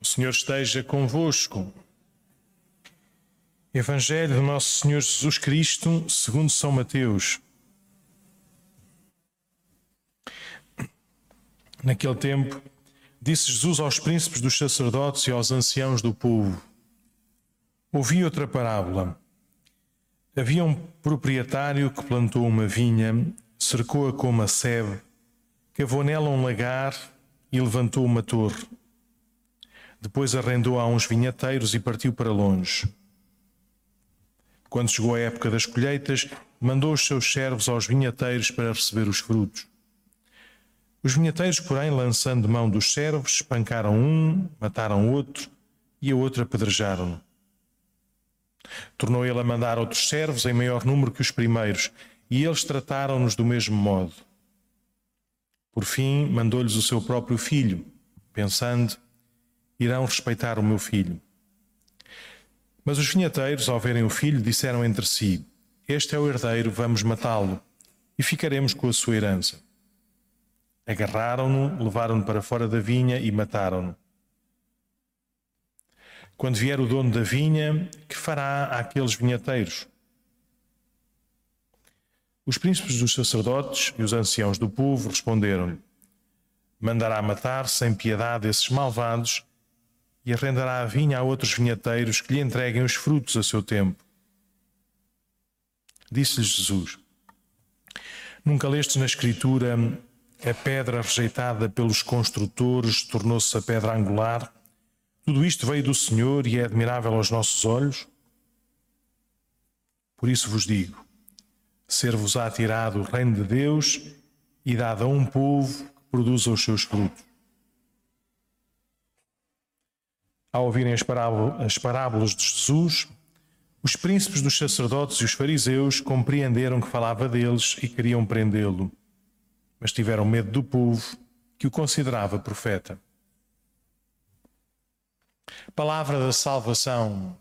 O Senhor esteja convosco. Evangelho do Nosso Senhor Jesus Cristo, segundo São Mateus. Naquele tempo, disse Jesus aos príncipes dos sacerdotes e aos anciãos do povo: Ouvi outra parábola. Havia um proprietário que plantou uma vinha, cercou-a com uma sebe, cavou nela um lagar e levantou uma torre depois arrendou a uns vinhateiros e partiu para longe. Quando chegou a época das colheitas, mandou os seus servos aos vinhateiros para receber os frutos. Os vinhateiros, porém, lançando mão dos servos, espancaram um, mataram outro e a outro apedrejaram-no. Tornou ele a mandar outros servos em maior número que os primeiros, e eles trataram-nos do mesmo modo. Por fim, mandou-lhes o seu próprio filho, pensando: irão respeitar o meu filho. Mas os vinhateiros, ao verem o filho, disseram entre si: Este é o herdeiro, vamos matá-lo e ficaremos com a sua herança. Agarraram-no, levaram-no para fora da vinha e mataram-no. Quando vier o dono da vinha, que fará àqueles vinhateiros? Os príncipes dos sacerdotes e os anciãos do povo responderam-lhe: Mandará matar sem piedade esses malvados e arrendará a vinha a outros vinhateiros que lhe entreguem os frutos a seu tempo. Disse-lhes Jesus: Nunca lestes na Escritura a pedra rejeitada pelos construtores tornou-se a pedra angular? Tudo isto veio do Senhor e é admirável aos nossos olhos? Por isso vos digo: ser-vos-á tirado o reino de Deus e dado a um povo que produza os seus frutos. Ao ouvirem as, as parábolas de Jesus, os príncipes dos sacerdotes e os fariseus compreenderam que falava deles e queriam prendê-lo, mas tiveram medo do povo que o considerava profeta. Palavra da salvação.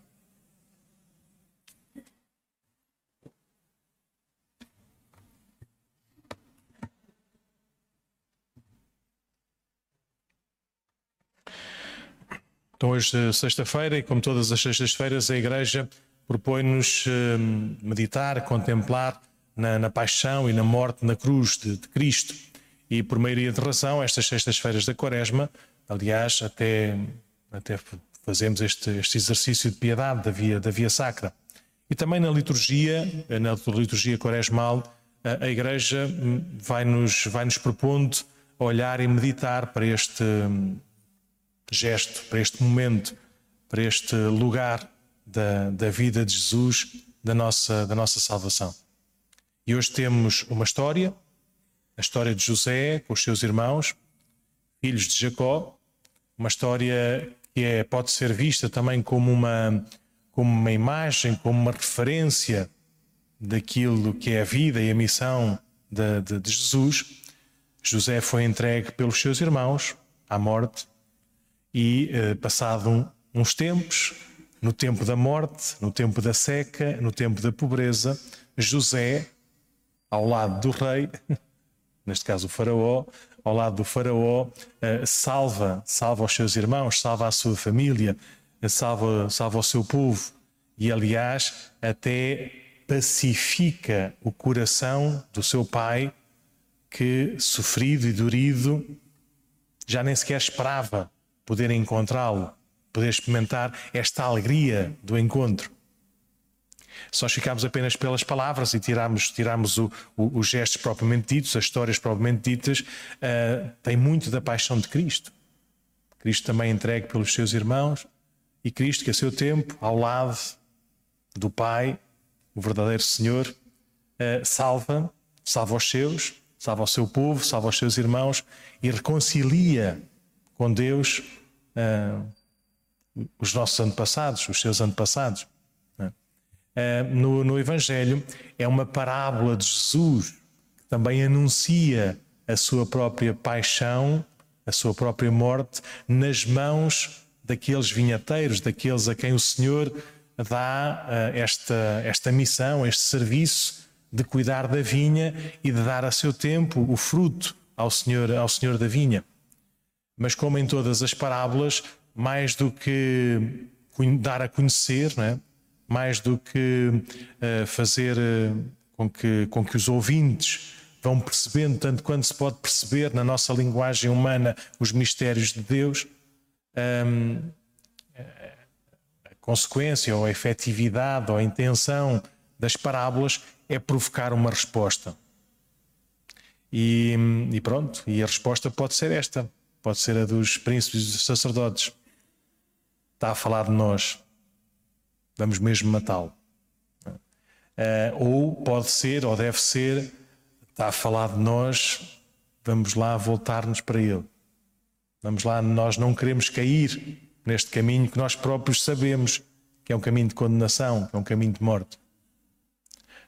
Então, hoje, sexta-feira, e como todas as sextas-feiras, a Igreja propõe-nos eh, meditar, contemplar na, na, paixão e na morte na cruz de, de Cristo. E por maioria de razão, estas sextas-feiras da Quaresma, aliás, até, até fazemos este, este exercício de piedade da via, da via sacra. E também na liturgia, na liturgia quaresmal, a, a Igreja hum, vai-nos vai -nos propondo olhar e meditar para este gesto, para este momento, para este lugar da, da vida de Jesus, da nossa, da nossa salvação. E hoje temos uma história, a história de José com os seus irmãos, filhos de Jacó, uma história que é, pode ser vista também como uma, como uma imagem, como uma referência daquilo que é a vida e a missão de, de, de Jesus. José foi entregue pelos seus irmãos à morte e, uh, passado uns tempos, no tempo da morte, no tempo da seca, no tempo da pobreza, José, ao lado do rei, neste caso o faraó, ao lado do faraó, uh, salva, salva os seus irmãos, salva a sua família, uh, salva, salva o seu povo. E, aliás, até pacifica o coração do seu pai que, sofrido e dorido, já nem sequer esperava poder encontrá-lo, poder experimentar esta alegria do encontro. Se nós ficarmos apenas pelas palavras e tirarmos, tirarmos o, o, os gestos propriamente ditos, as histórias propriamente ditas, uh, tem muito da paixão de Cristo. Cristo também entregue pelos seus irmãos e Cristo que a seu tempo, ao lado do Pai, o verdadeiro Senhor, uh, salva, salva os seus, salva o seu povo, salva os seus irmãos e reconcilia com Deus uh, os nossos antepassados, os seus antepassados. Uh, no, no Evangelho é uma parábola de Jesus que também anuncia a sua própria paixão, a sua própria morte nas mãos daqueles vinhateiros, daqueles a quem o Senhor dá uh, esta, esta missão, este serviço de cuidar da vinha e de dar a seu tempo o fruto ao Senhor, ao Senhor da vinha. Mas, como em todas as parábolas, mais do que dar a conhecer, é? mais do que uh, fazer uh, com, que, com que os ouvintes vão percebendo, tanto quanto se pode perceber na nossa linguagem humana, os mistérios de Deus, um, a consequência ou a efetividade ou a intenção das parábolas é provocar uma resposta. E, e, pronto, e a resposta pode ser esta: pode ser a dos príncipes e dos sacerdotes. Está a falar de nós, vamos mesmo matá-lo. Uh, ou pode ser, ou deve ser, está a falar de nós, vamos lá voltar-nos para Ele. Vamos lá, nós não queremos cair neste caminho que nós próprios sabemos que é um caminho de condenação, que é um caminho de morte.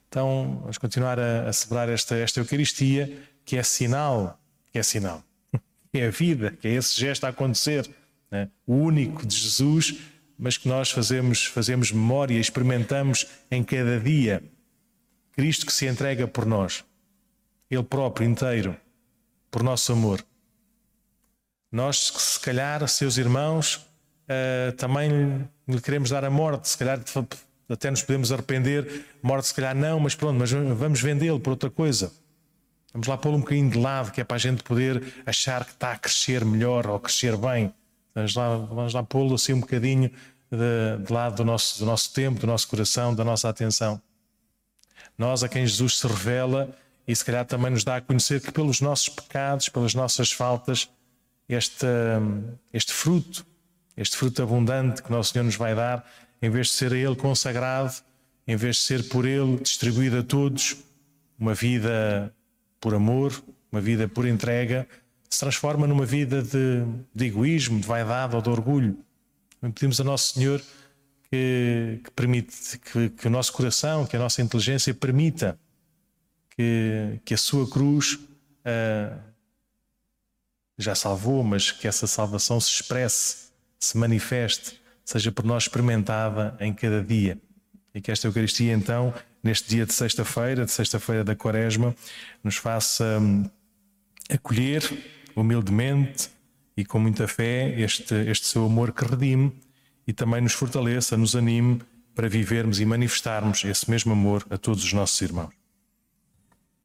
Então, vamos continuar a, a celebrar esta, esta Eucaristia, que é sinal, que é sinal, é a vida, que é esse gesto a acontecer, né? o único de Jesus mas que nós fazemos, fazemos memória, experimentamos em cada dia. Cristo que se entrega por nós, Ele próprio, inteiro, por nosso amor. Nós, se calhar, seus irmãos, uh, também lhe queremos dar a morte, se calhar até nos podemos arrepender, morte se calhar não, mas pronto, mas vamos vendê-lo por outra coisa. Vamos lá pô-lo um bocadinho de lado, que é para a gente poder achar que está a crescer melhor ou crescer bem. Vamos lá, vamos lá pô-lo assim um bocadinho de, de lado do nosso, do nosso tempo, do nosso coração, da nossa atenção. Nós a quem Jesus se revela e se calhar também nos dá a conhecer que pelos nossos pecados, pelas nossas faltas, este, este fruto, este fruto abundante que Nosso Senhor nos vai dar, em vez de ser a Ele consagrado, em vez de ser por Ele distribuído a todos, uma vida por amor, uma vida por entrega, se transforma numa vida de, de egoísmo, de vaidade ou de orgulho. Pedimos a Nosso Senhor que, que permite que, que, o nosso coração, que a nossa inteligência permita que, que a sua cruz uh, já salvou, mas que essa salvação se expresse, se manifeste, seja por nós experimentada em cada dia. E que esta Eucaristia, então, neste dia de sexta-feira, de sexta-feira da Quaresma, nos faça um, acolher humildemente e com muita fé este, este seu amor que redime e também nos fortaleça, nos anime para vivermos e manifestarmos esse mesmo amor a todos os nossos irmãos.